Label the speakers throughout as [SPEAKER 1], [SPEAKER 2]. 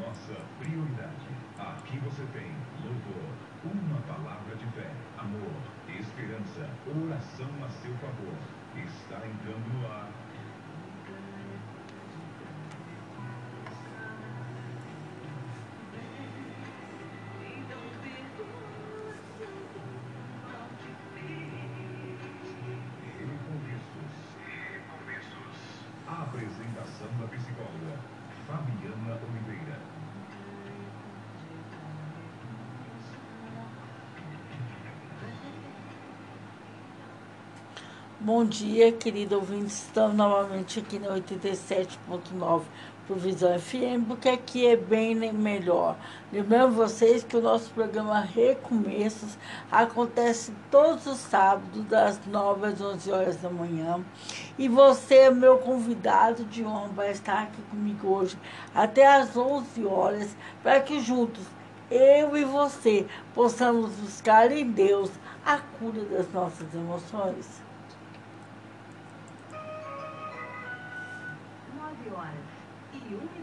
[SPEAKER 1] nossa prioridade. Aqui você tem louvor, uma palavra de fé, amor, esperança, oração a seu favor. Está entrando no ar.
[SPEAKER 2] Bom dia, querido ouvinte. Estamos novamente aqui no 87.9 Provisão FM, porque aqui é bem melhor. Lembrando vocês que o nosso programa Recomeços acontece todos os sábados, das 9 às 11 horas da manhã. E você, meu convidado de honra, vai estar aqui comigo hoje até às 11 horas, para que juntos, eu e você, possamos buscar em Deus a cura das nossas emoções.
[SPEAKER 3] E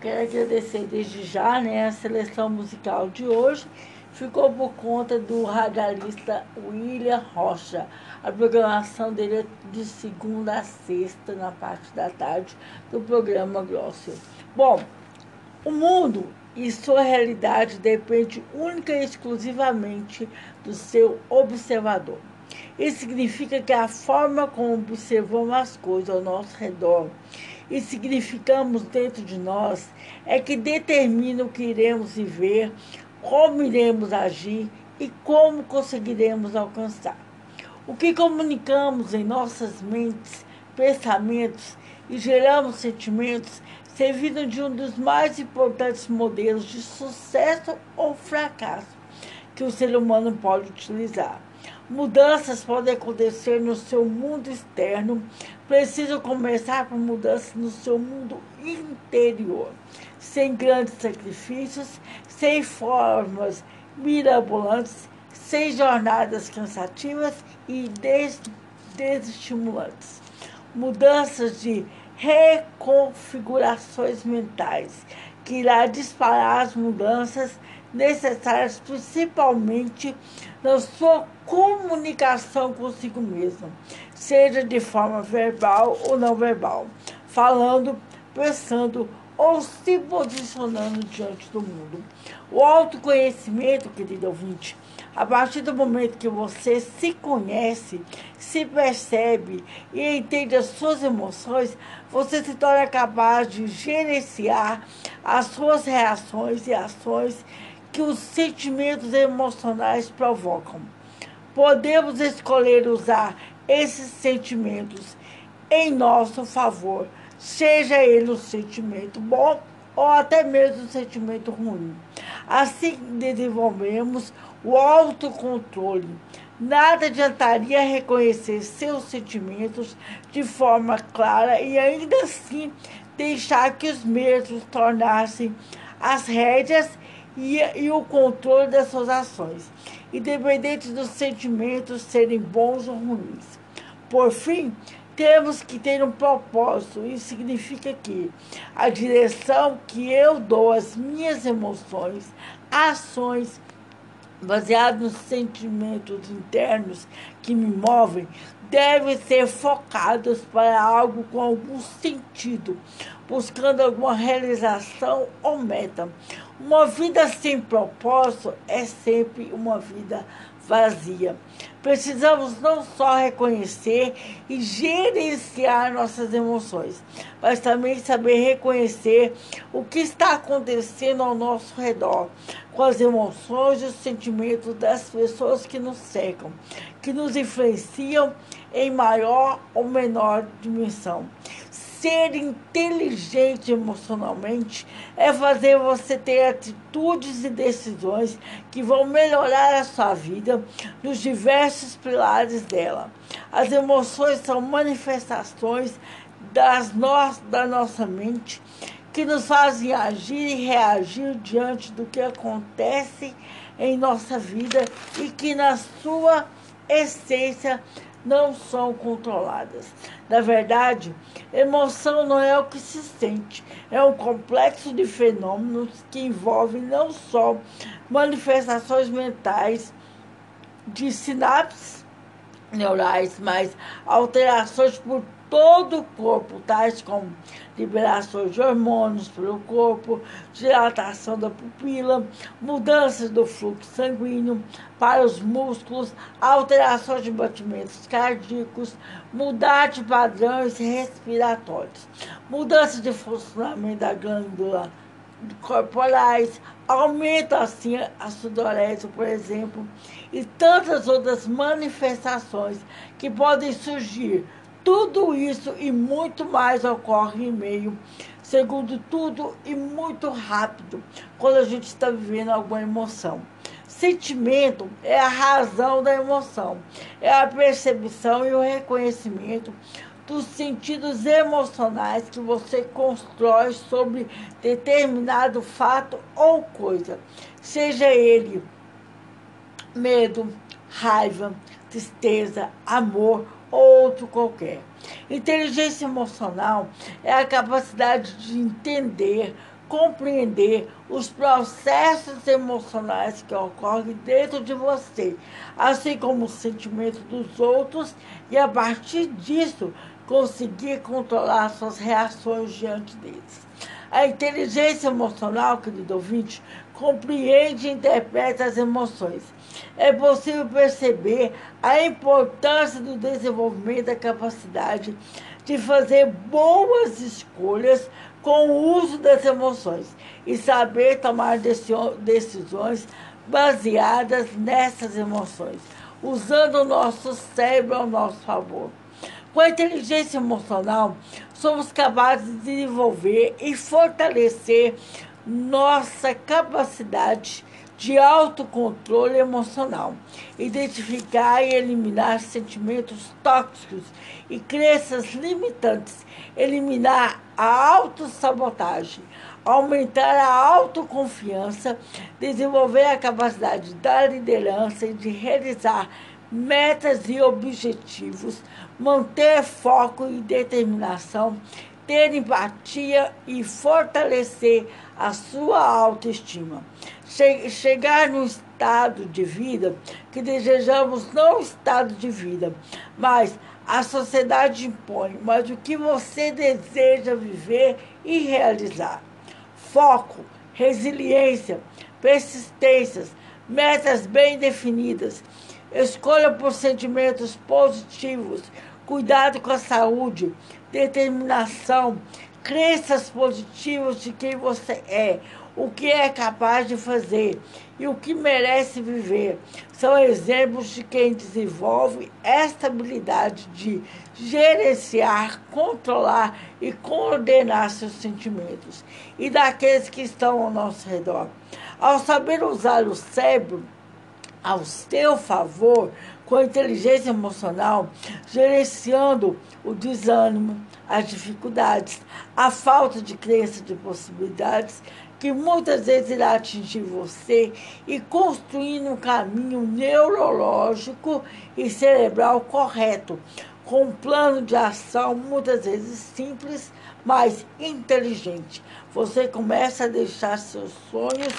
[SPEAKER 2] quero agradecer desde já né, a seleção musical de hoje. Ficou por conta do radialista William Rocha. A programação dele é de segunda a sexta, na parte da tarde, do programa Grosso. Bom, o mundo e sua realidade depende única e exclusivamente do seu observador. Isso significa que a forma como observamos as coisas ao nosso redor e significamos dentro de nós é que determina o que iremos viver, como iremos agir e como conseguiremos alcançar. O que comunicamos em nossas mentes, pensamentos e geramos sentimentos servindo de um dos mais importantes modelos de sucesso ou fracasso que o ser humano pode utilizar. Mudanças podem acontecer no seu mundo externo, precisam começar por mudanças no seu mundo interior, sem grandes sacrifícios, sem formas mirabolantes, sem jornadas cansativas e des desestimulantes. Mudanças de reconfigurações mentais, que irá disparar as mudanças necessárias, principalmente na sua comunicação consigo mesmo, seja de forma verbal ou não verbal, falando, pensando ou se posicionando diante do mundo. O autoconhecimento, querido ouvinte, a partir do momento que você se conhece, se percebe e entende as suas emoções, você se torna capaz de gerenciar as suas reações e ações que os sentimentos emocionais provocam. Podemos escolher usar esses sentimentos em nosso favor, seja ele um sentimento bom ou até mesmo um sentimento ruim. Assim desenvolvemos o autocontrole. Nada adiantaria reconhecer seus sentimentos de forma clara e ainda assim deixar que os mesmos tornassem as rédeas e, e o controle das suas ações, independente dos sentimentos serem bons ou ruins. Por fim, temos que ter um propósito. Isso significa que a direção que eu dou às minhas emoções, ações, baseado nos sentimentos internos que me movem, devem ser focados para algo com algum sentido, buscando alguma realização ou meta. Uma vida sem propósito é sempre uma vida vazia. Precisamos não só reconhecer e gerenciar nossas emoções, mas também saber reconhecer o que está acontecendo ao nosso redor, com as emoções e os sentimentos das pessoas que nos cercam, que nos influenciam em maior ou menor dimensão. Ser inteligente emocionalmente é fazer você ter atitudes e decisões que vão melhorar a sua vida nos diversos pilares dela. As emoções são manifestações das no da nossa mente que nos fazem agir e reagir diante do que acontece em nossa vida e que, na sua essência, não são controladas. Na verdade, emoção não é o que se sente, é um complexo de fenômenos que envolvem não só manifestações mentais de sinapses neurais, mas alterações por todo o corpo, tais como liberações de hormônios pelo corpo, dilatação da pupila, mudanças do fluxo sanguíneo para os músculos, alterações de batimentos cardíacos, mudar de padrões respiratórios, mudança de funcionamento da glândula corporais, aumenta assim a sudorese, por exemplo, e tantas outras manifestações que podem surgir tudo isso e muito mais ocorre em meio, segundo tudo e muito rápido, quando a gente está vivendo alguma emoção. Sentimento é a razão da emoção, é a percepção e o reconhecimento dos sentidos emocionais que você constrói sobre determinado fato ou coisa, seja ele medo, raiva, tristeza, amor outro qualquer. Inteligência emocional é a capacidade de entender, compreender os processos emocionais que ocorrem dentro de você, assim como os sentimentos dos outros, e a partir disso conseguir controlar suas reações diante deles. A inteligência emocional, querido ouvinte, compreende e interpreta as emoções. É possível perceber a importância do desenvolvimento da capacidade de fazer boas escolhas com o uso das emoções e saber tomar decisões baseadas nessas emoções, usando o nosso cérebro ao nosso favor. Com a inteligência emocional, somos capazes de desenvolver e fortalecer nossa capacidade de autocontrole emocional, identificar e eliminar sentimentos tóxicos e crenças limitantes, eliminar a autossabotagem, aumentar a autoconfiança, desenvolver a capacidade da liderança e de realizar metas e objetivos, manter foco e determinação, ter empatia e fortalecer a sua autoestima. Chegar no estado de vida que desejamos, não estado de vida, mas a sociedade impõe, mas o que você deseja viver e realizar. Foco, resiliência, persistências, metas bem definidas Escolha por sentimentos positivos, cuidado com a saúde, determinação, crenças positivas de quem você é, o que é capaz de fazer e o que merece viver. São exemplos de quem desenvolve esta habilidade de gerenciar, controlar e coordenar seus sentimentos e daqueles que estão ao nosso redor. Ao saber usar o cérebro, ao seu favor com inteligência emocional, gerenciando o desânimo, as dificuldades, a falta de crença de possibilidades que muitas vezes irá atingir você e construindo um caminho neurológico e cerebral correto, com um plano de ação muitas vezes simples, mas inteligente. Você começa a deixar seus sonhos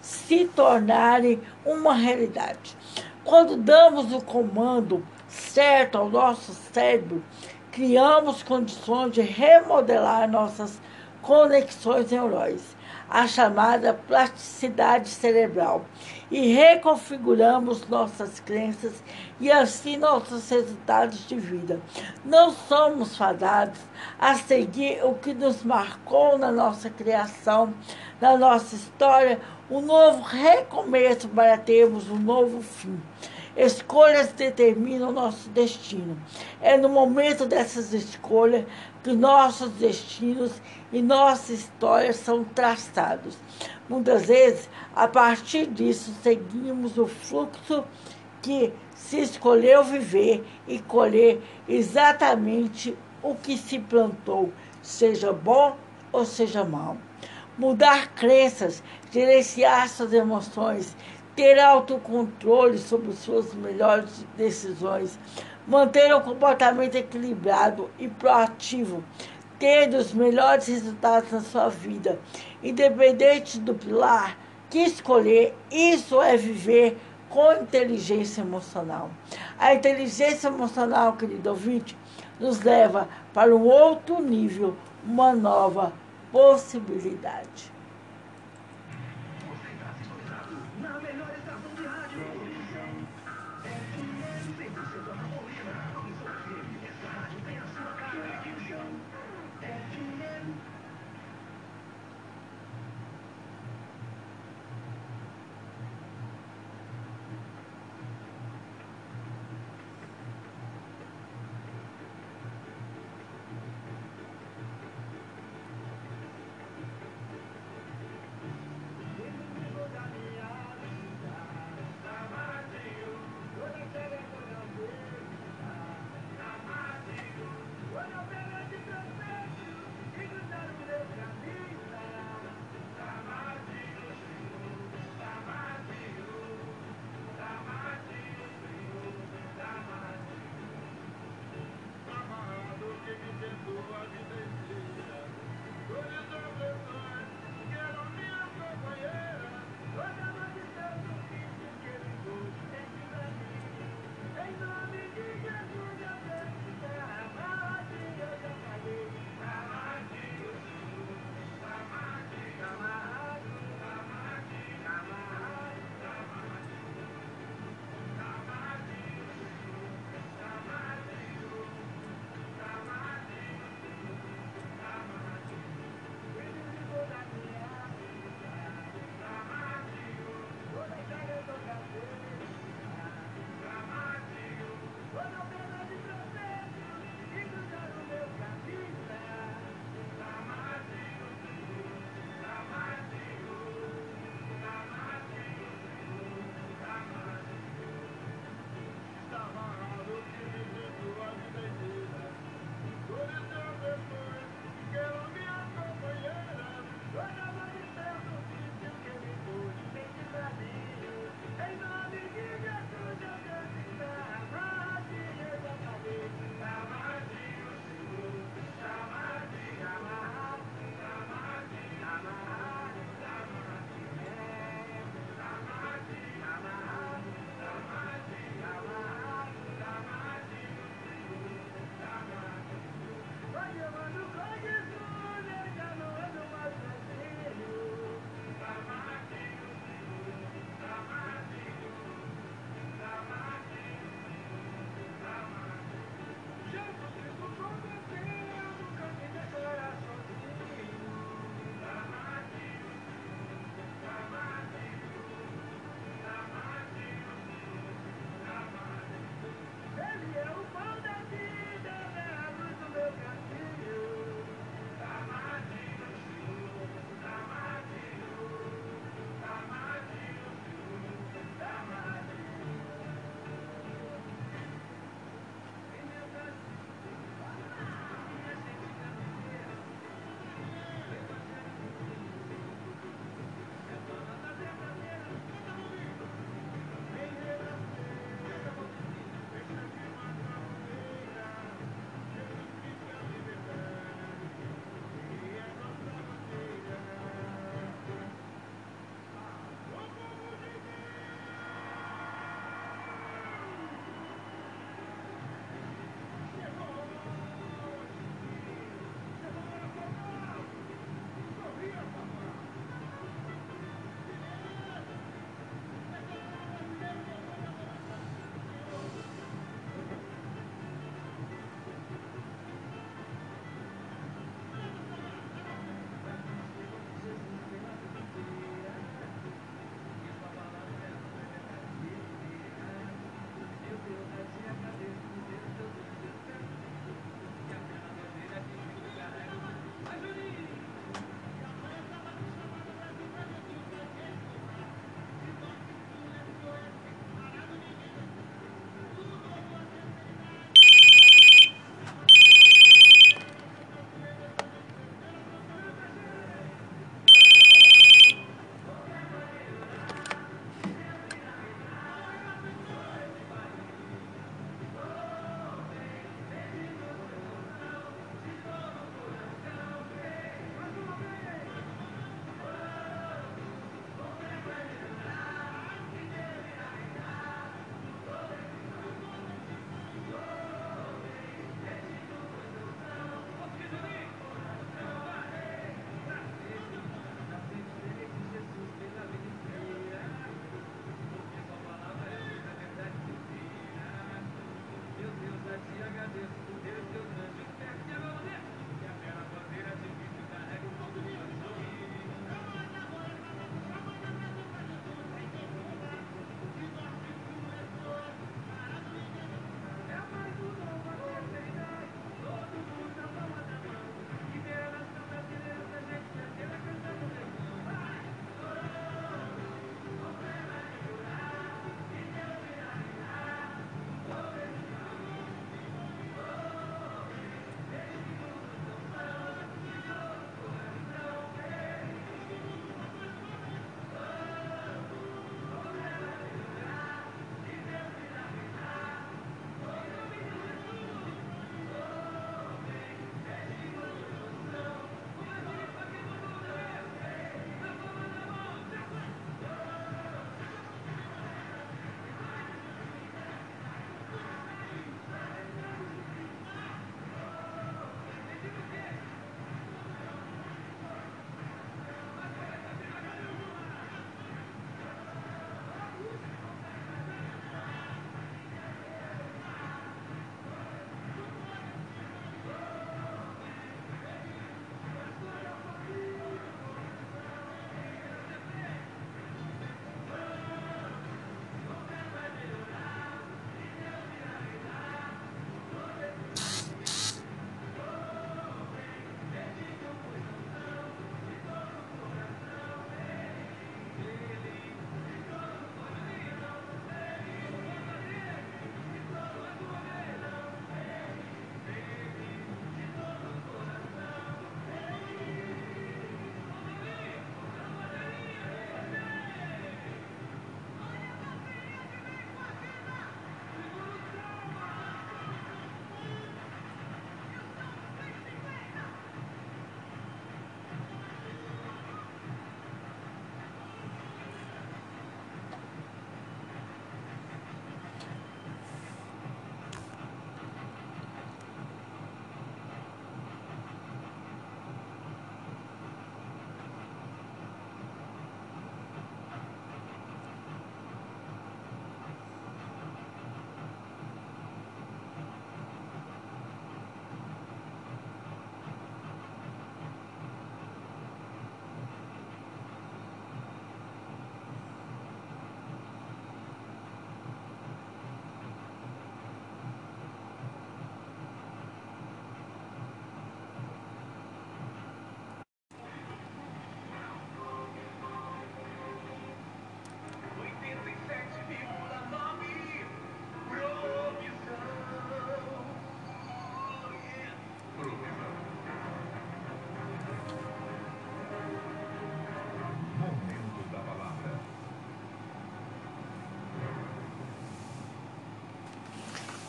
[SPEAKER 2] se tornarem uma realidade. Quando damos o comando certo ao nosso cérebro, criamos condições de remodelar nossas conexões neurais, a chamada plasticidade cerebral, e reconfiguramos nossas crenças e assim nossos resultados de vida. Não somos fadados a seguir o que nos marcou na nossa criação, na nossa história um novo recomeço para termos um novo fim. Escolhas determinam o nosso destino. É no momento dessas escolhas que nossos destinos e nossa história são traçados. Muitas vezes, a partir disso, seguimos o fluxo que se escolheu viver e colher exatamente o que se plantou, seja bom ou seja mal mudar crenças, gerenciar suas emoções, ter autocontrole sobre suas melhores decisões, manter um comportamento equilibrado e proativo, ter os melhores resultados na sua vida, independente do pilar que escolher, isso é viver com inteligência emocional. A inteligência emocional, querido ouvinte, nos leva para um outro nível, uma nova possibilidade.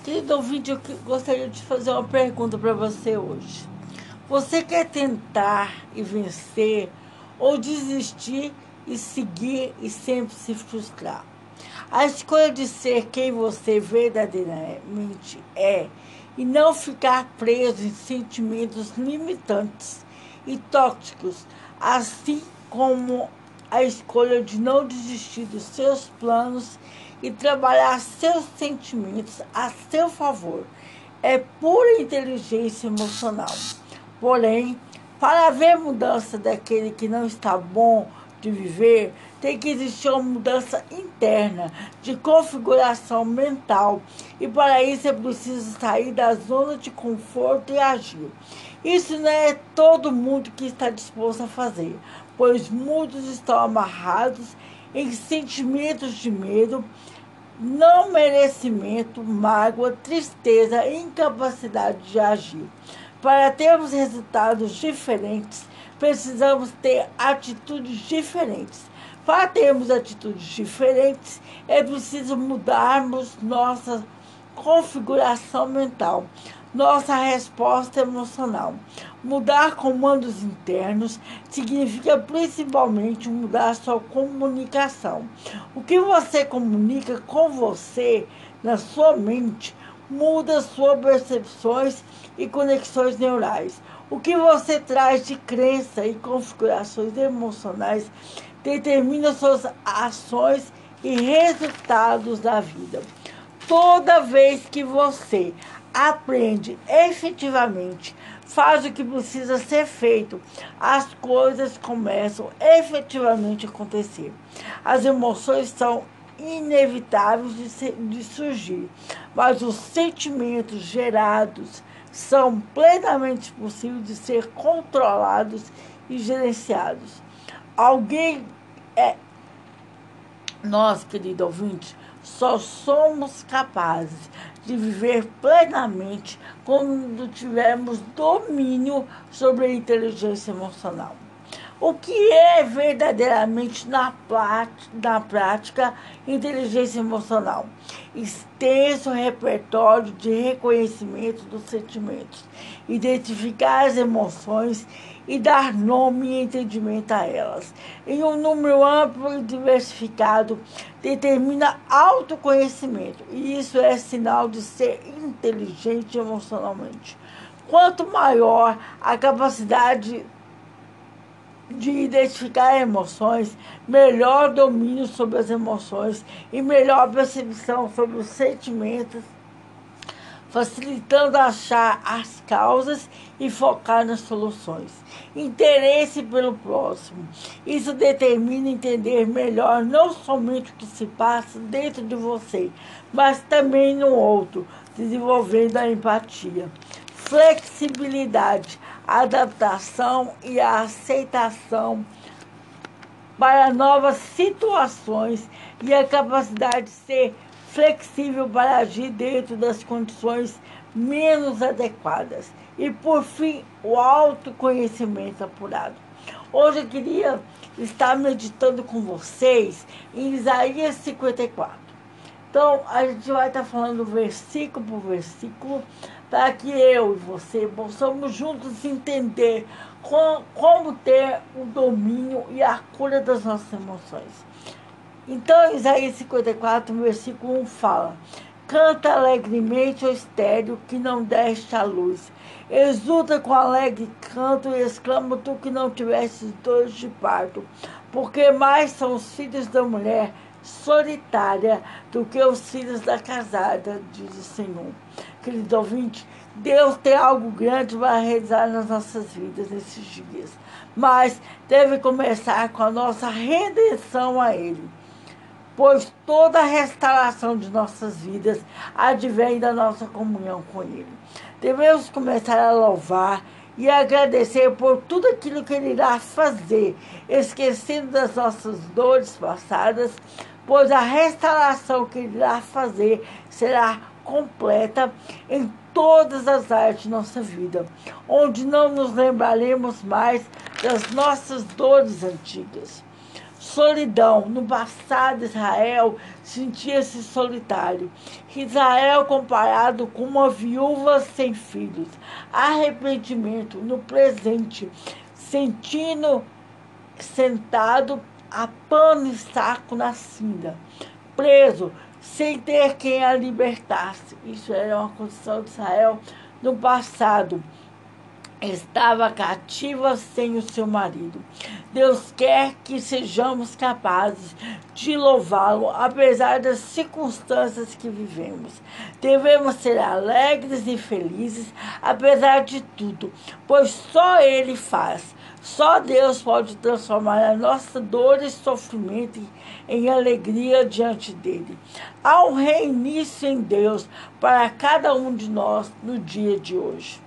[SPEAKER 2] Querido ouvinte, eu gostaria de fazer uma pergunta para você hoje. Você quer tentar e vencer ou desistir e seguir e sempre se frustrar? A escolha de ser quem você verdadeiramente é e não ficar preso em sentimentos limitantes e tóxicos, assim como a escolha de não desistir dos seus planos e trabalhar seus sentimentos a seu favor. É pura inteligência emocional. Porém, para haver mudança daquele que não está bom de viver, tem que existir uma mudança interna de configuração mental. E para isso é preciso sair da zona de conforto e agir. Isso não é todo mundo que está disposto a fazer, pois muitos estão amarrados em sentimentos de medo, não merecimento, mágoa, tristeza incapacidade de agir. Para termos resultados diferentes, precisamos ter atitudes diferentes. Para termos atitudes diferentes, é preciso mudarmos nossa configuração mental, nossa resposta emocional. Mudar comandos internos significa principalmente mudar sua comunicação. O que você comunica com você na sua mente muda suas percepções e conexões neurais. O que você traz de crença e configurações emocionais determina suas ações e resultados da vida. Toda vez que você aprende efetivamente, faz o que precisa ser feito, as coisas começam efetivamente a acontecer. As emoções são inevitáveis de, se- de surgir, mas os sentimentos gerados são plenamente possíveis de ser controlados e gerenciados. Alguém é nós, querido ouvinte, só somos capazes de viver plenamente quando tivermos domínio sobre a inteligência emocional. O que é verdadeiramente na, na prática inteligência emocional? Extenso repertório de reconhecimento dos sentimentos, identificar as emoções e dar nome e entendimento a elas. Em um número amplo e diversificado, determina autoconhecimento, e isso é sinal de ser inteligente emocionalmente. Quanto maior a capacidade de identificar emoções, melhor domínio sobre as emoções e melhor percepção sobre os sentimentos, facilitando achar as causas e focar nas soluções. Interesse pelo próximo. Isso determina entender melhor não somente o que se passa dentro de você, mas também no outro, desenvolvendo a empatia. Flexibilidade, adaptação e aceitação para novas situações e a capacidade de ser flexível para agir dentro das condições menos adequadas. E por fim, o autoconhecimento apurado. Hoje eu queria estar meditando com vocês em Isaías 54. Então, a gente vai estar falando versículo por versículo, para que eu e você possamos juntos entender com- como ter o domínio e a cura das nossas emoções. Então, Isaías 54, versículo 1 fala: Canta alegremente o estéreo que não deste a luz. Exulta com alegre canto e exclama tu que não tivesses dores de parto. Porque mais são os filhos da mulher solitária do que os filhos da casada, diz o Senhor. Querido ouvinte, Deus tem algo grande para realizar nas nossas vidas nesses dias. Mas deve começar com a nossa redenção a Ele pois toda a restauração de nossas vidas advém da nossa comunhão com Ele. Devemos começar a louvar e agradecer por tudo aquilo que Ele irá fazer, esquecendo das nossas dores passadas, pois a restauração que Ele irá fazer será completa em todas as áreas de nossa vida, onde não nos lembraremos mais das nossas dores antigas. Solidão. No passado, Israel sentia-se solitário. Israel comparado com uma viúva sem filhos. Arrependimento no presente, sentindo sentado a pano e saco na cinda, preso, sem ter quem a libertasse. Isso era uma condição de Israel no passado estava cativa sem o seu marido. Deus quer que sejamos capazes de louvá-lo, apesar das circunstâncias que vivemos. Devemos ser alegres e felizes, apesar de tudo, pois só Ele faz. Só Deus pode transformar a nossa dor e sofrimento em alegria diante dele. Há um reinício em Deus para cada um de nós no dia de hoje.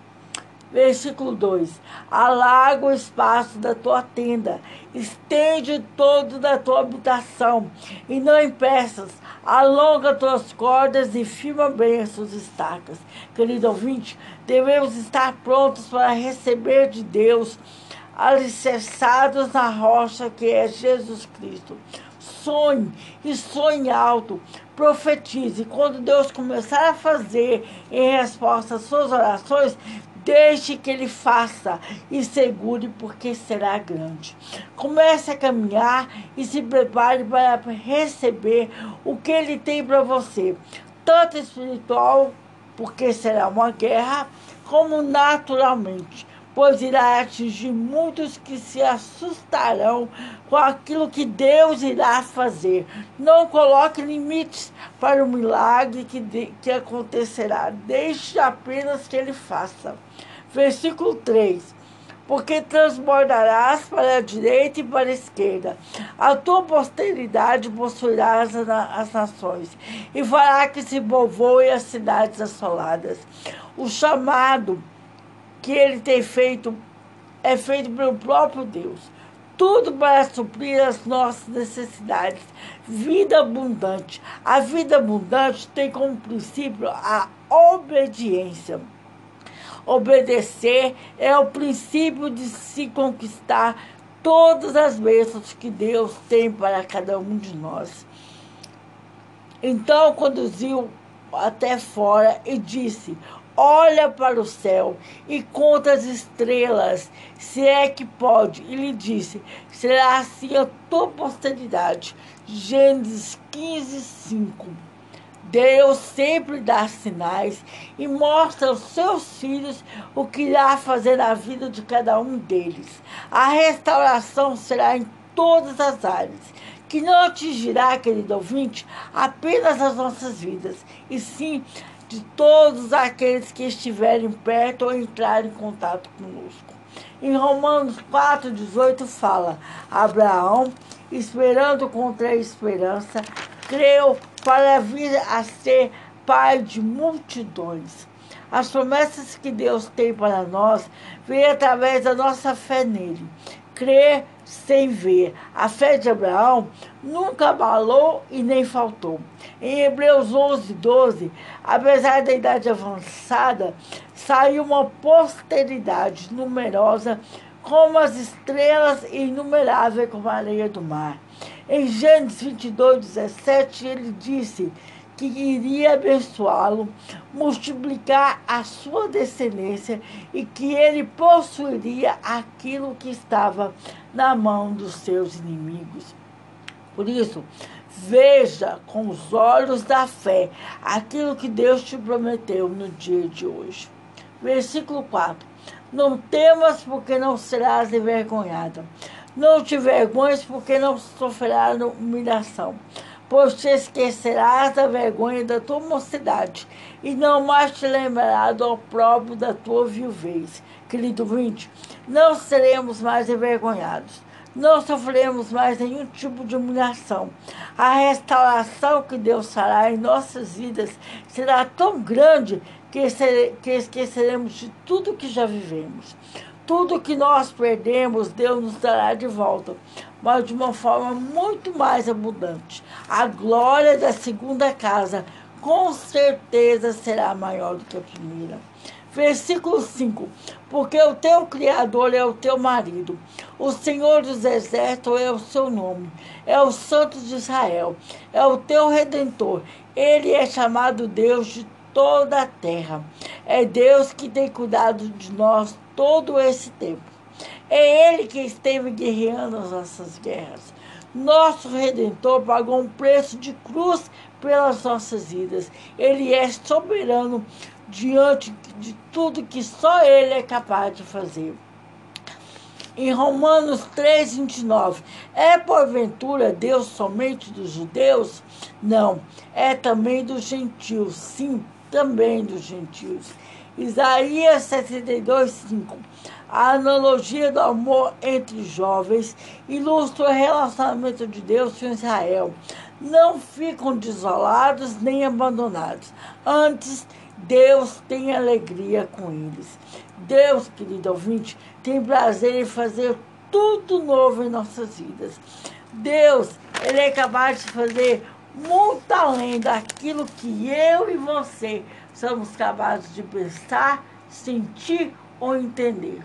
[SPEAKER 2] Versículo 2: Alarga o espaço da tua tenda, estende todo da tua habitação, e não impeças, alonga tuas cordas e firma bem as suas estacas. Querido ouvinte, devemos estar prontos para receber de Deus, alicerçados na rocha que é Jesus Cristo. Sonhe e sonhe alto, profetize. Quando Deus começar a fazer em resposta às suas orações, Deixe que ele faça e segure, porque será grande. Comece a caminhar e se prepare para receber o que ele tem para você, tanto espiritual, porque será uma guerra, como naturalmente pois irá atingir muitos que se assustarão com aquilo que Deus irá fazer. Não coloque limites para o milagre que, de, que acontecerá, deixe apenas que ele faça. Versículo 3 porque transbordarás para a direita e para a esquerda. A tua posteridade possuirá as, nações, e fará que se povoem as cidades assoladas. O chamado que ele tem feito é feito pelo próprio Deus. Tudo para suprir as nossas necessidades. Vida abundante. A vida abundante tem como princípio a obediência. Obedecer é o princípio de se conquistar todas as bênçãos que Deus tem para cada um de nós. Então conduziu até fora e disse: olha para o céu e conta as estrelas, se é que pode. E lhe disse: será assim a tua posteridade. Gênesis 15, 5. Deus sempre dá sinais e mostra aos seus filhos o que irá fazer na vida de cada um deles. A restauração será em todas as áreas, que não atingirá, querido ouvinte, apenas as nossas vidas, e sim de todos aqueles que estiverem perto ou entrarem em contato conosco. Em Romanos 4,18 fala: Abraão, esperando contra a esperança, creu para vir a ser pai de multidões. As promessas que Deus tem para nós vêm através da nossa fé nele. Crer sem ver. A fé de Abraão nunca abalou e nem faltou. Em Hebreus 11, 12, apesar da idade avançada, saiu uma posteridade numerosa como as estrelas e inumerável como a areia do mar. Em Gênesis 22, 17, ele disse que iria abençoá-lo, multiplicar a sua descendência e que ele possuiria aquilo que estava na mão dos seus inimigos. Por isso, veja com os olhos da fé aquilo que Deus te prometeu no dia de hoje. Versículo 4. Não temas, porque não serás envergonhada. Não te vergonhes, porque não sofrerás humilhação pois te esquecerás da vergonha da tua mocidade, e não mais te lembrarás do próprio da tua viuvez. Querido vinte, não seremos mais envergonhados, não sofreremos mais nenhum tipo de humilhação. A restauração que Deus fará em nossas vidas será tão grande que, que esqueceremos de tudo que já vivemos. Tudo que nós perdemos, Deus nos dará de volta mas de uma forma muito mais abundante. A glória da segunda casa com certeza será maior do que a primeira. Versículo 5: Porque o teu Criador é o teu marido, O Senhor dos Exércitos é o seu nome, é o Santo de Israel, é o teu redentor. Ele é chamado Deus de toda a terra. É Deus que tem cuidado de nós todo esse tempo. É Ele que esteve guerreando as nossas guerras. Nosso Redentor pagou um preço de cruz pelas nossas vidas. Ele é soberano diante de tudo que só Ele é capaz de fazer. Em Romanos 3, 29, é porventura Deus somente dos judeus? Não, é também dos gentios, sim, também dos gentios. Isaías 72, 5. A analogia do amor entre jovens ilustra o relacionamento de Deus com Israel. Não ficam desolados nem abandonados. Antes, Deus tem alegria com eles. Deus, querido ouvinte, tem prazer em fazer tudo novo em nossas vidas. Deus, Ele é capaz de fazer muito além daquilo que eu e você somos capazes de pensar, sentir ou entender.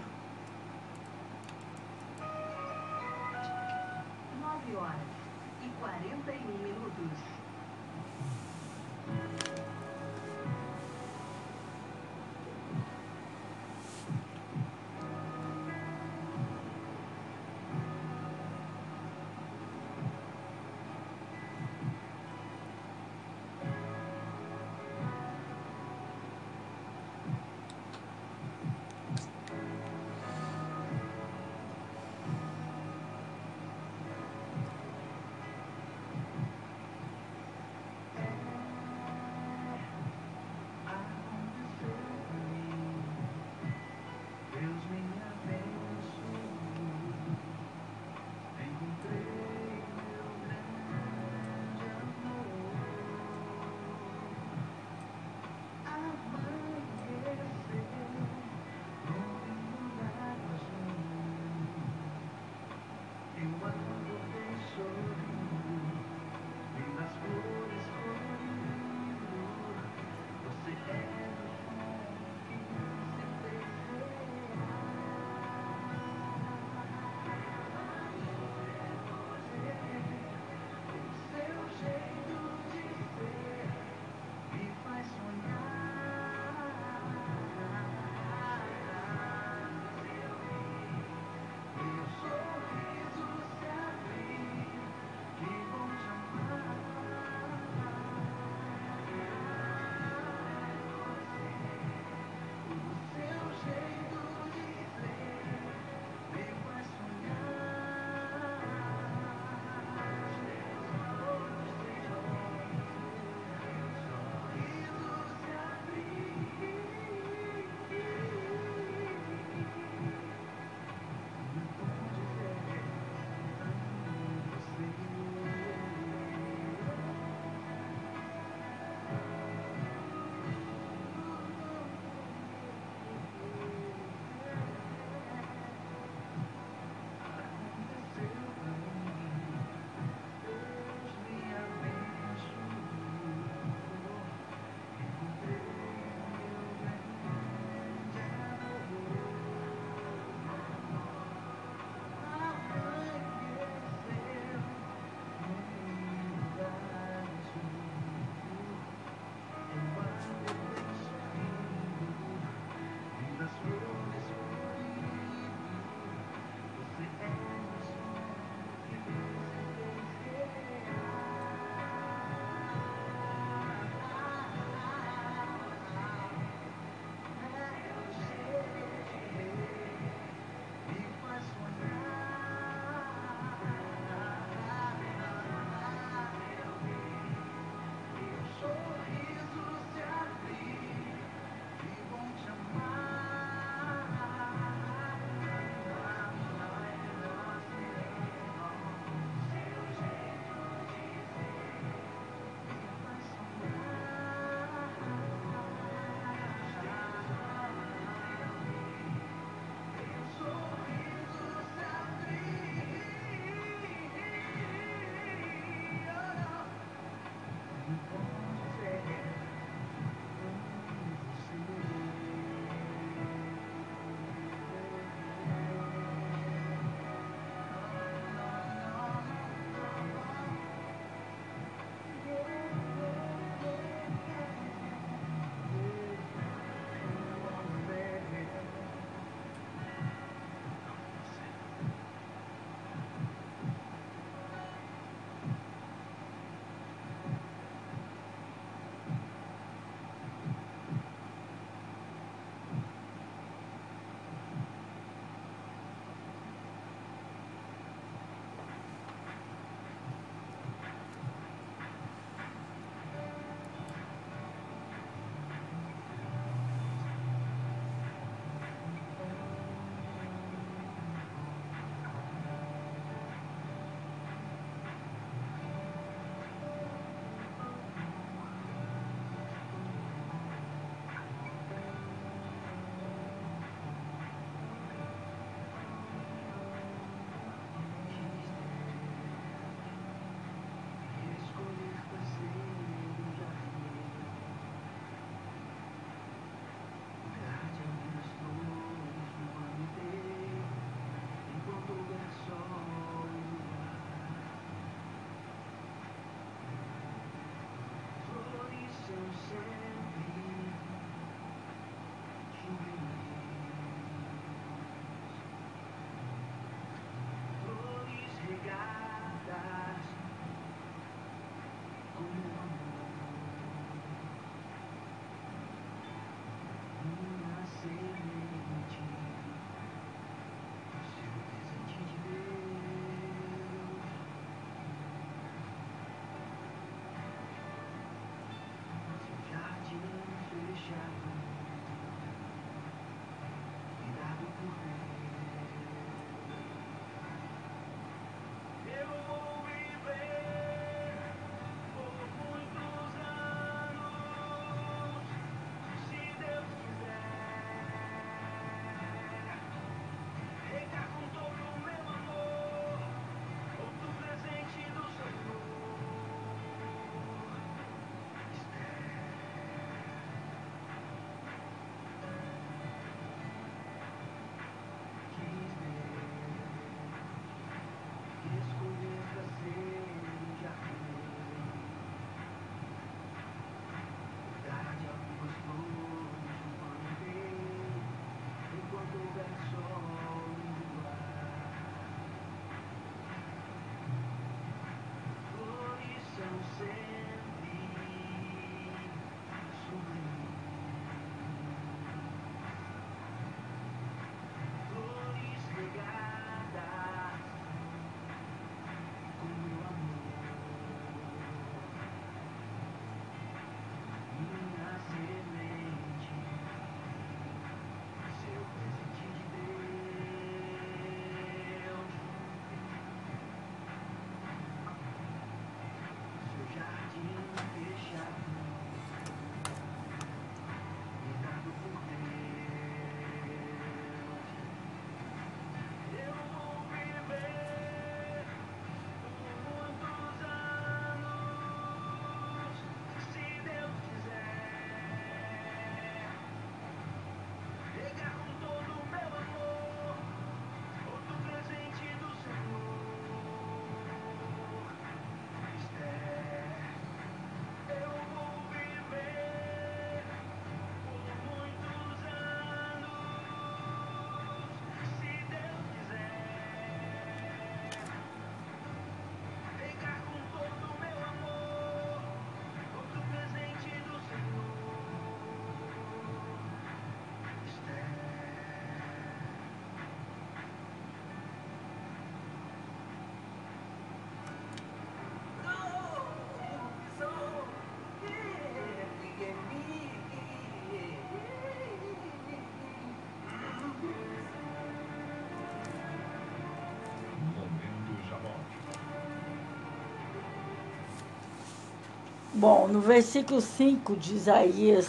[SPEAKER 2] Bom, no versículo 5 de Isaías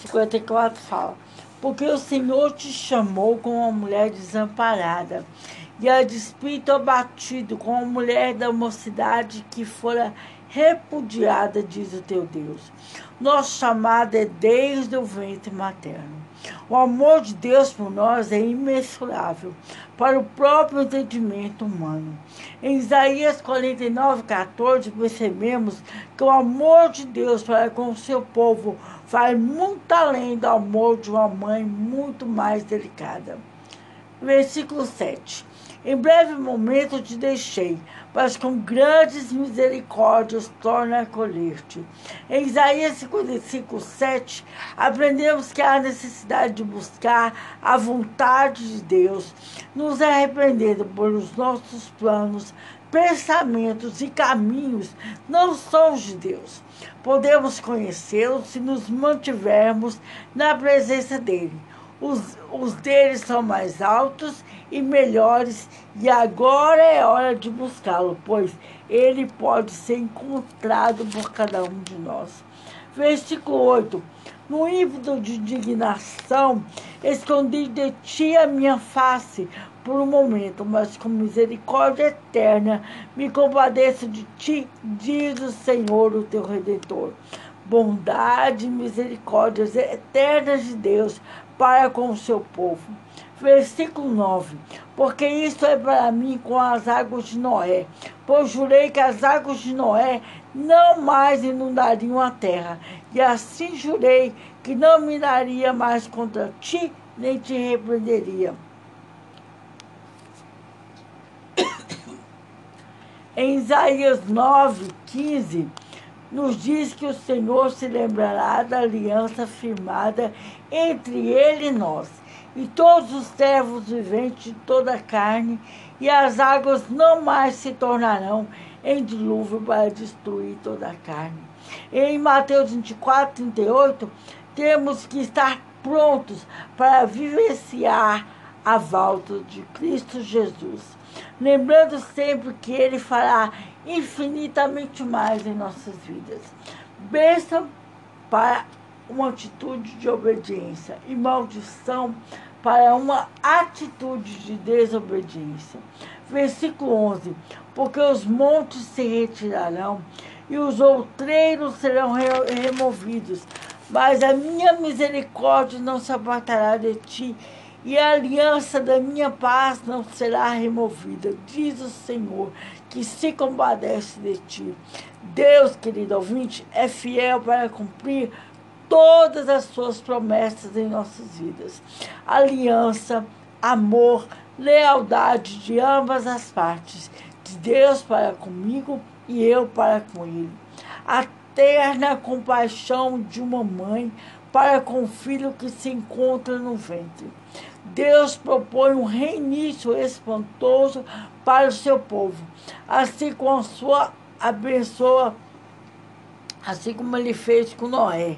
[SPEAKER 2] 54 fala: Porque o Senhor te chamou como uma mulher desamparada, e a despeito abatido, como uma mulher da mocidade que fora repudiada, diz o teu Deus. Nosso chamado é desde o ventre materno. O amor de Deus por nós é imensurável para o próprio entendimento humano. Em Isaías 49, 14, percebemos que o amor de Deus para com o seu povo vai muito além do amor de uma mãe muito mais delicada. Versículo 7. Em breve momento te deixei, mas com grandes misericórdias torna a colher-te. Em Isaías 55, 7, aprendemos que há necessidade de buscar a vontade de Deus, nos arrependendo por os nossos planos, pensamentos e caminhos não são os de Deus. Podemos conhecê-lo se nos mantivermos na presença dele. Os, os deles são mais altos e melhores, e agora é hora de buscá-lo, pois ele pode ser encontrado por cada um de nós. Versículo 8. No ímpeto de indignação, escondi de ti a minha face por um momento, mas com misericórdia eterna me compadeço de ti, diz o Senhor, o teu Redentor. Bondade e misericórdias eternas de Deus para com o seu povo Versículo 9: Porque isto é para mim com as águas de Noé, pois jurei que as águas de Noé não mais inundariam a terra, e assim jurei que não miraria mais contra ti, nem te repreenderia. Em Isaías 9, 15, nos diz que o Senhor se lembrará da aliança firmada entre ele e nós e todos os servos viventes de toda a carne, e as águas não mais se tornarão em dilúvio para destruir toda a carne. Em Mateus 24, 38, temos que estar prontos para vivenciar a volta de Cristo Jesus. Lembrando sempre que Ele fará infinitamente mais em nossas vidas. Bênção para uma atitude de obediência e maldição para uma atitude de desobediência. Versículo 11: Porque os montes se retirarão e os outreiros serão removidos, mas a minha misericórdia não se apartará de ti, e a aliança da minha paz não será removida, diz o Senhor, que se compadece de ti. Deus, querido ouvinte, é fiel para cumprir todas as suas promessas em nossas vidas. Aliança, amor, lealdade de ambas as partes, de Deus para comigo e eu para com ele. A terna compaixão de uma mãe para com o filho que se encontra no ventre. Deus propõe um reinício espantoso para o seu povo, assim como a sua abençoa, assim como ele fez com Noé.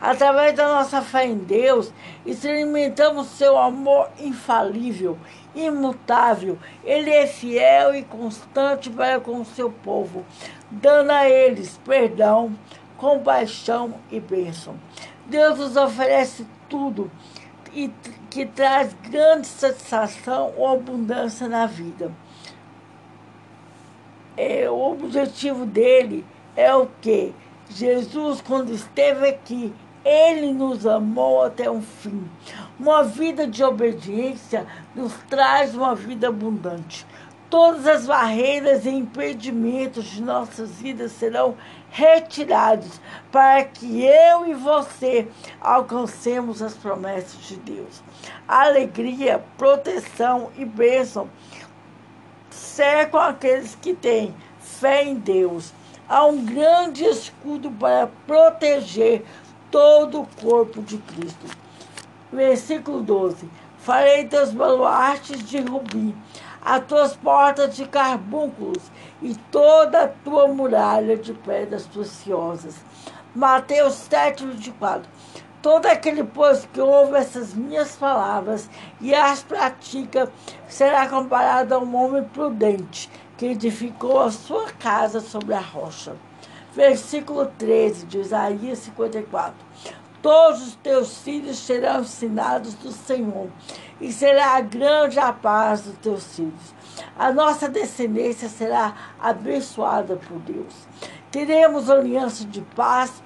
[SPEAKER 2] Através da nossa fé em Deus, experimentamos seu amor infalível, imutável. Ele é fiel e constante para com o seu povo, dando a eles perdão, compaixão e bênção. Deus nos oferece tudo e que traz grande satisfação ou abundância na vida. É, o objetivo dele é o que? Jesus, quando esteve aqui, ele nos amou até o fim. Uma vida de obediência nos traz uma vida abundante. Todas as barreiras e impedimentos de nossas vidas serão retirados para que eu e você alcancemos as promessas de Deus. Alegria, proteção e bênção cercam aqueles que têm fé em Deus. Há um grande escudo para proteger todo o corpo de Cristo. Versículo 12: Farei teus baluartes de rubi, as tuas portas de carbúnculos e toda a tua muralha de pedras preciosas. Mateus 7, 24. Todo aquele, pois, que ouve essas minhas palavras e as pratica, será comparado a um homem prudente que edificou a sua casa sobre a rocha. Versículo 13 de Isaías 54. Todos os teus filhos serão ensinados do Senhor, e será grande a paz dos teus filhos. A nossa descendência será abençoada por Deus. Teremos aliança de paz,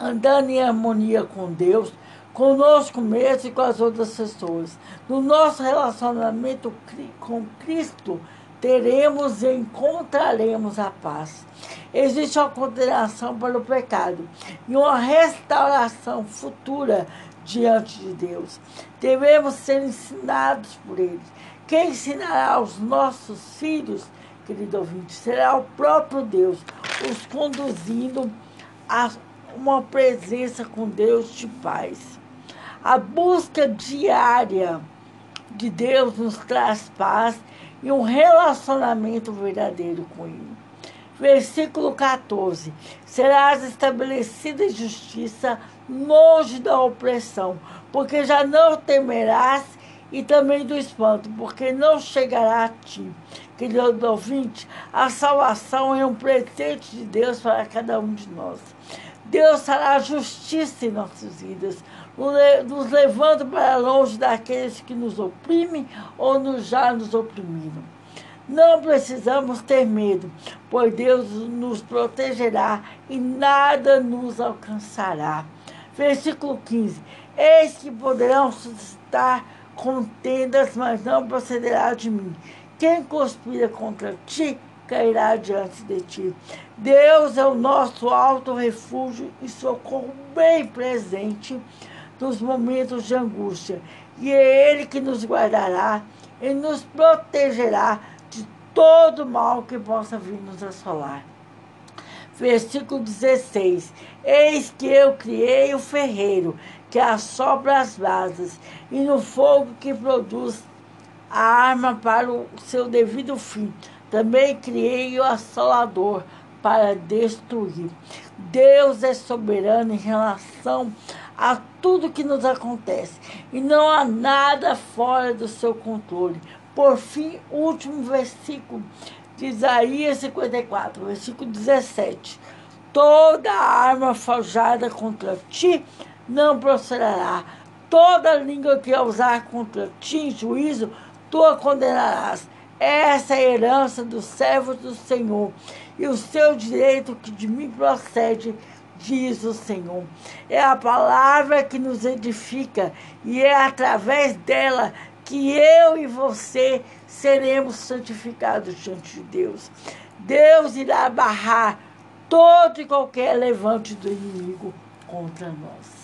[SPEAKER 2] andando em harmonia com Deus, conosco mesmo e com as outras pessoas. No nosso relacionamento com Cristo, teremos e encontraremos a paz. Existe uma condenação para o pecado e uma restauração futura diante de Deus. Devemos ser ensinados por Ele. Quem ensinará aos nossos filhos, querido ouvinte, será o próprio Deus, os conduzindo a uma presença com Deus de paz. A busca diária de Deus nos traz paz e um relacionamento verdadeiro com Ele. Versículo 14: Serás estabelecida justiça longe da opressão, porque já não temerás e também do espanto, porque não chegará a ti. Querido ouvinte, a salvação é um presente de Deus para cada um de nós. Deus fará justiça em nossas vidas, nos levando para longe daqueles que nos oprimem ou nos já nos oprimiram. Não precisamos ter medo, pois Deus nos protegerá e nada nos alcançará. Versículo 15: Eis que poderão suscitar contendas, mas não procederá de mim. Quem conspira contra ti cairá diante de ti. Deus é o nosso alto refúgio e socorro bem presente nos momentos de angústia. E é Ele que nos guardará e nos protegerá de todo mal que possa vir nos assolar. Versículo 16: Eis que eu criei o ferreiro, que assopra as brasas, e no fogo que produz a arma para o seu devido fim. Também criei o assolador para destruir. Deus é soberano em relação a tudo que nos acontece e não há nada fora do seu controle. Por fim, último versículo de Isaías 54, versículo 17. Toda arma forjada contra ti não prosperará. Toda língua que usar contra ti em juízo, tu a condenarás. Essa é a herança dos servos do Senhor e o seu direito que de mim procede, diz o Senhor. É a palavra que nos edifica e é através dela que eu e você seremos santificados diante de Deus. Deus irá barrar todo e qualquer levante do inimigo contra nós.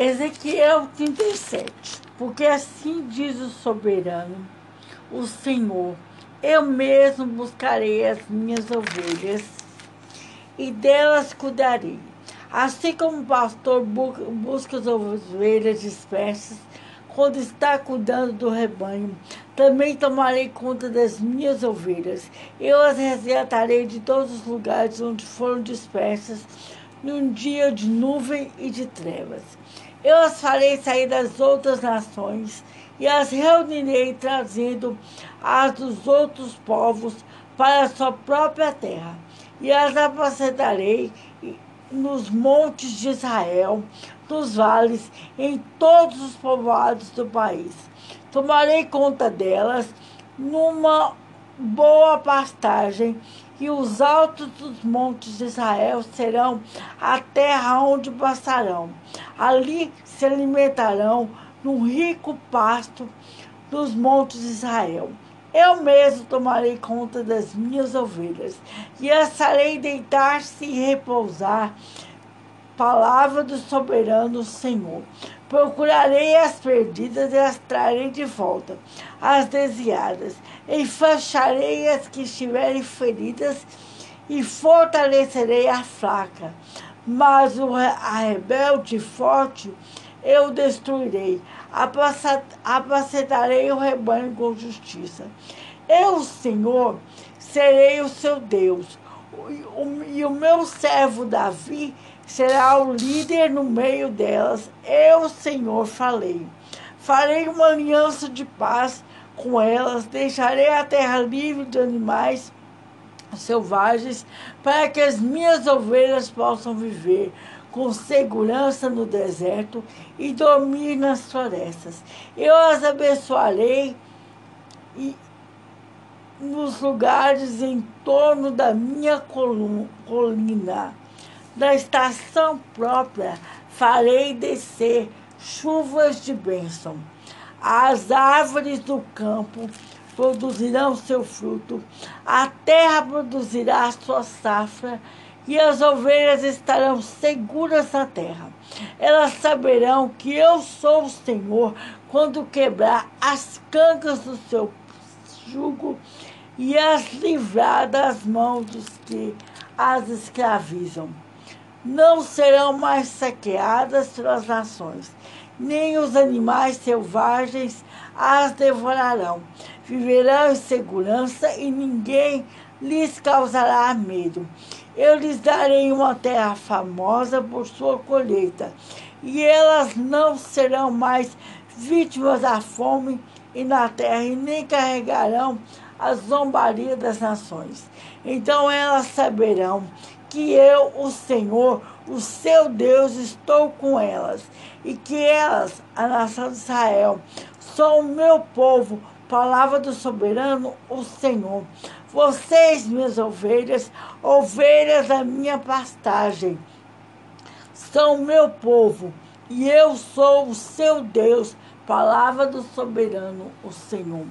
[SPEAKER 2] Ezequiel 37. Porque assim diz o soberano, o Senhor: Eu mesmo buscarei as minhas ovelhas e delas cuidarei. Assim como o pastor busca as ovelhas dispersas, quando está cuidando do rebanho, também tomarei conta das minhas ovelhas. Eu as resgatarei de todos os lugares onde foram dispersas, num dia de nuvem e de trevas. Eu as farei sair das outras nações e as reunirei, trazendo as dos outros povos para a sua própria terra, e as apacentarei nos montes de Israel, nos vales, em todos os povoados do país. Tomarei conta delas numa boa pastagem, e os altos dos montes de Israel serão a terra onde passarão. Ali se alimentarão num rico pasto dos montes de Israel. Eu mesmo tomarei conta das minhas ovelhas e as farei deitar-se e repousar. Palavra do soberano Senhor. Procurarei as perdidas e as trarei de volta, as desviadas. Enfaixarei as que estiverem feridas e fortalecerei a fraca. Mas o, a rebelde forte eu destruirei apacentarei o rebanho com justiça. Eu, Senhor, serei o seu Deus, e o meu servo Davi será o líder no meio delas. Eu, Senhor, falei. Farei uma aliança de paz com elas, deixarei a terra livre de animais selvagens, para que as minhas ovelhas possam viver com segurança no deserto e dormir nas florestas. Eu as abençoarei e nos lugares em torno da minha colina. Da estação própria farei descer chuvas de bênção. As árvores do campo produzirão seu fruto, a terra produzirá sua safra e as ovelhas estarão seguras na terra. Elas saberão que eu sou o Senhor quando quebrar as cancas do seu jugo e as livrar das mãos dos que as escravizam. Não serão mais saqueadas pelas nações, nem os animais selvagens as devorarão. Viverão em segurança e ninguém lhes causará medo. Eu lhes darei uma terra famosa por sua colheita, e elas não serão mais vítimas da fome e na terra, e nem carregarão a zombaria das nações. Então elas saberão que eu, o Senhor, o seu Deus, estou com elas, e que elas, a nação de Israel, são o meu povo, palavra do soberano, o Senhor. Vocês, minhas ovelhas, ovelhas da minha pastagem, são meu povo, e eu sou o seu Deus, palavra do soberano, o Senhor.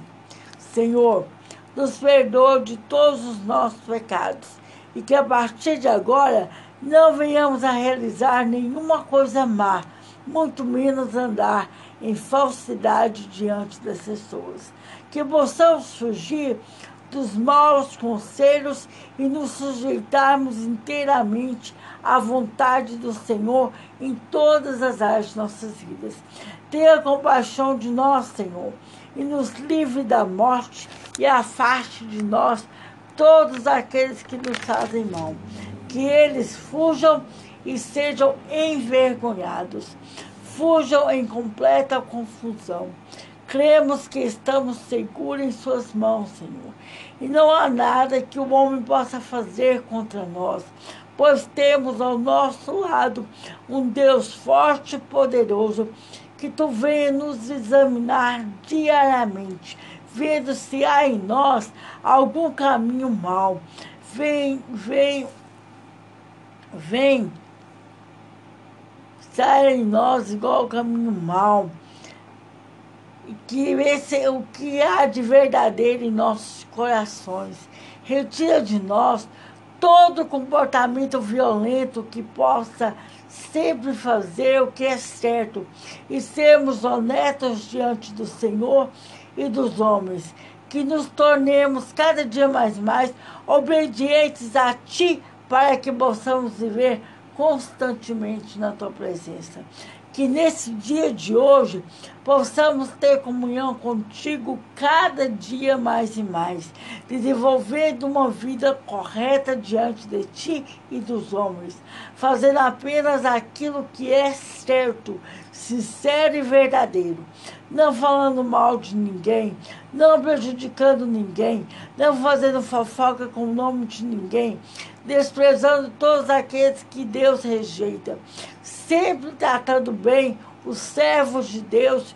[SPEAKER 2] Senhor, nos perdoa de todos os nossos pecados, e que a partir de agora não venhamos a realizar nenhuma coisa má, muito menos andar em falsidade diante das pessoas. Que possamos fugir dos maus conselhos e nos sujeitarmos inteiramente à vontade do Senhor em todas as áreas de nossas vidas. Tenha compaixão de nós, Senhor, e nos livre da morte e afaste de nós todos aqueles que nos fazem mal. Que eles fujam e sejam envergonhados. Fujam em completa confusão Cremos que estamos seguros em Suas mãos, Senhor. E não há nada que o homem possa fazer contra nós, pois temos ao nosso lado um Deus forte e poderoso, que tu venha nos examinar diariamente, vendo se há em nós algum caminho mau. Vem, vem, vem, sai em nós igual o caminho mau que esse, o que há de verdadeiro em nossos corações. Retira de nós todo comportamento violento que possa sempre fazer o que é certo e sermos honestos diante do Senhor e dos homens. Que nos tornemos cada dia mais mais obedientes a Ti para que possamos viver constantemente na Tua presença que nesse dia de hoje possamos ter comunhão contigo cada dia mais e mais, desenvolvendo uma vida correta diante de ti e dos homens, fazendo apenas aquilo que é certo, sincero e verdadeiro, não falando mal de ninguém, não prejudicando ninguém, não fazendo fofoca com o nome de ninguém, desprezando todos aqueles que Deus rejeita sempre tratando bem os servos de Deus,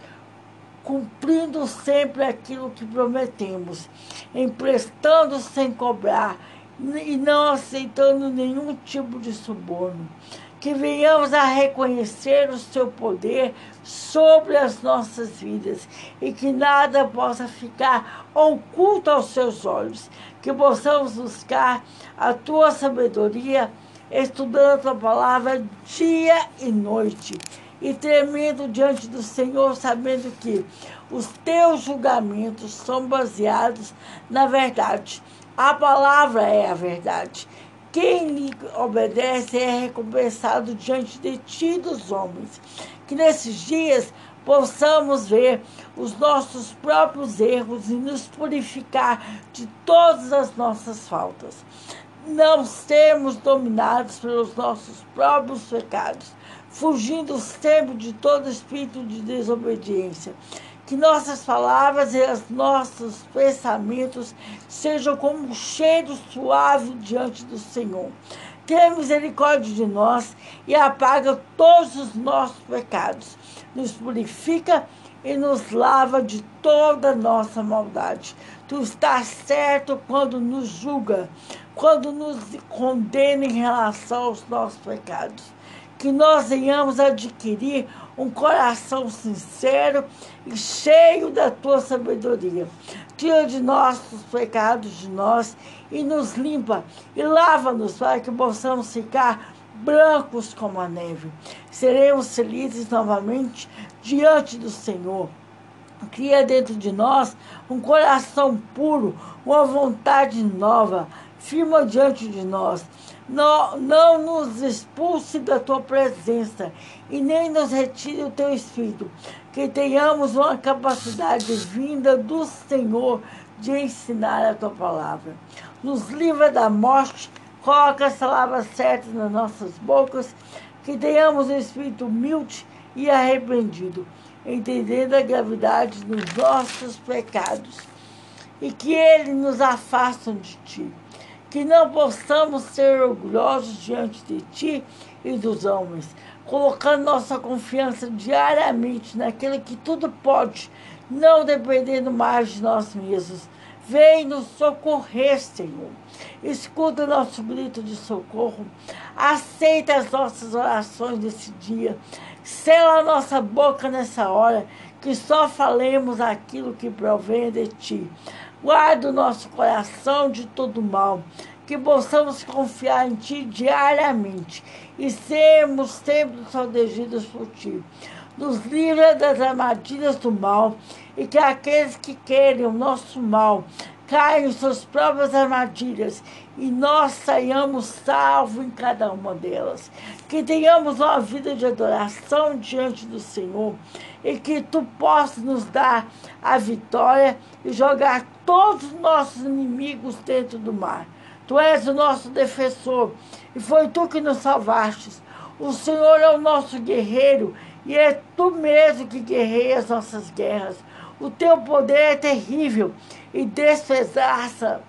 [SPEAKER 2] cumprindo sempre aquilo que prometemos, emprestando sem cobrar e não aceitando nenhum tipo de suborno. Que venhamos a reconhecer o seu poder sobre as nossas vidas e que nada possa ficar oculto aos seus olhos. Que possamos buscar a tua sabedoria estudando a tua palavra dia e noite, e tremendo diante do Senhor, sabendo que os teus julgamentos são baseados na verdade. A palavra é a verdade. Quem lhe obedece é recompensado diante de ti dos homens. Que nesses dias possamos ver os nossos próprios erros e nos purificar de todas as nossas faltas não sermos dominados pelos nossos próprios pecados, fugindo sempre de todo espírito de desobediência. Que nossas palavras e os nossos pensamentos sejam como um cheiro suave diante do Senhor. Tenha misericórdia de nós e apaga todos os nossos pecados. Nos purifica e nos lava de toda nossa maldade. Tu estás certo quando nos julga quando nos condena em relação aos nossos pecados. Que nós venhamos adquirir um coração sincero cheio da tua sabedoria. Tira de nós os pecados de nós e nos limpa e lava-nos para que possamos ficar brancos como a neve. Seremos felizes novamente diante do Senhor. Cria dentro de nós um coração puro, uma vontade nova firma diante de nós. Não, não nos expulse da tua presença e nem nos retire o teu espírito. Que tenhamos uma capacidade vinda do Senhor de ensinar a tua palavra. Nos livra da morte, coloca as palavras certas nas nossas bocas. Que tenhamos um espírito humilde e arrependido, entendendo a gravidade dos nossos pecados e que ele nos afastam de ti que não possamos ser orgulhosos diante de ti e dos homens, colocando nossa confiança diariamente naquele que tudo pode, não dependendo mais de nós mesmos. Vem nos socorrer, Senhor. Escuta nosso grito de socorro. Aceita as nossas orações nesse dia. Sela a nossa boca nessa hora, que só falemos aquilo que provém de ti. Guarda o nosso coração de todo mal, que possamos confiar em Ti diariamente e sermos sempre protegidos por Ti. Nos livra das armadilhas do mal e que aqueles que querem o nosso mal caiam em suas próprias armadilhas e nós saiamos salvos em cada uma delas. Que tenhamos uma vida de adoração diante do Senhor e que tu possas nos dar a vitória e jogar todos os nossos inimigos dentro do mar. Tu és o nosso defensor e foi tu que nos salvaste. O Senhor é o nosso guerreiro e é tu mesmo que guerreia as nossas guerras. O teu poder é terrível e despedaça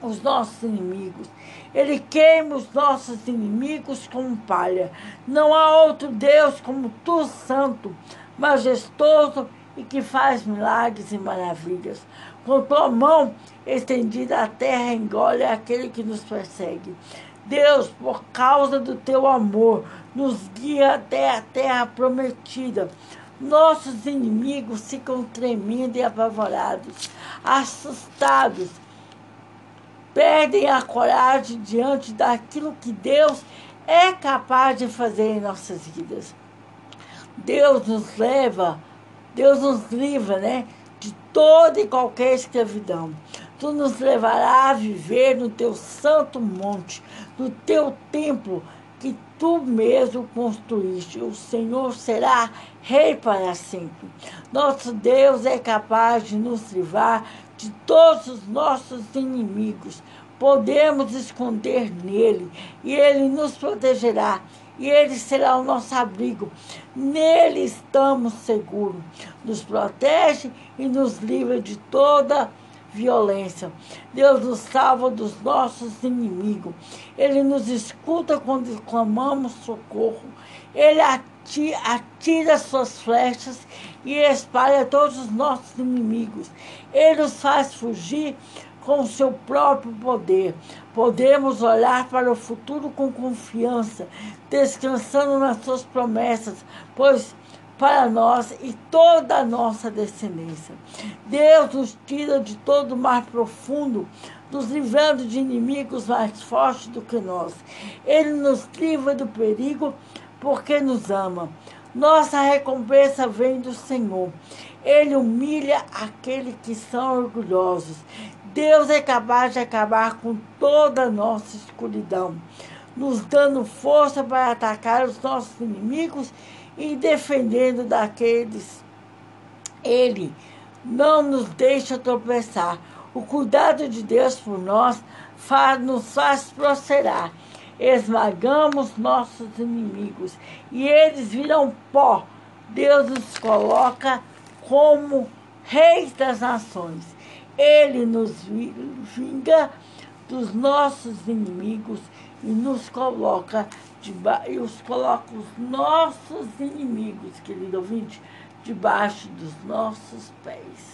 [SPEAKER 2] os nossos inimigos. Ele queima os nossos inimigos como palha. Não há outro Deus como tu, santo, majestoso e que faz milagres e maravilhas. Com tua mão estendida a terra engole aquele que nos persegue. Deus, por causa do teu amor, nos guia até a terra prometida. Nossos inimigos ficam tremendo e apavorados, assustados, perdem a coragem diante daquilo que Deus é capaz de fazer em nossas vidas. Deus nos leva, Deus nos livra, né? Toda e qualquer escravidão. Tu nos levará a viver no teu santo monte, no teu templo que tu mesmo construíste. O Senhor será rei para sempre. Nosso Deus é capaz de nos livrar de todos os nossos inimigos. Podemos esconder nele e ele nos protegerá e ele será o nosso abrigo. Nele estamos seguros. Nos protege e nos livra de toda violência. Deus nos salva dos nossos inimigos. Ele nos escuta quando clamamos socorro. Ele atira suas flechas e espalha todos os nossos inimigos. Ele os faz fugir com o seu próprio poder. Podemos olhar para o futuro com confiança, descansando nas suas promessas, pois para nós e toda a nossa descendência. Deus nos tira de todo o mar profundo, nos livrando de inimigos mais fortes do que nós. Ele nos livra do perigo porque nos ama. Nossa recompensa vem do Senhor. Ele humilha aqueles que são orgulhosos. Deus é capaz de acabar com toda a nossa escuridão, nos dando força para atacar os nossos inimigos e defendendo daqueles. Ele não nos deixa tropeçar. O cuidado de Deus por nós faz, nos faz prosperar. Esmagamos nossos inimigos e eles viram pó. Deus nos coloca como reis das nações. Ele nos vinga dos nossos inimigos e nos coloca e os coloca os nossos inimigos, querido ouvinte, debaixo dos nossos pés.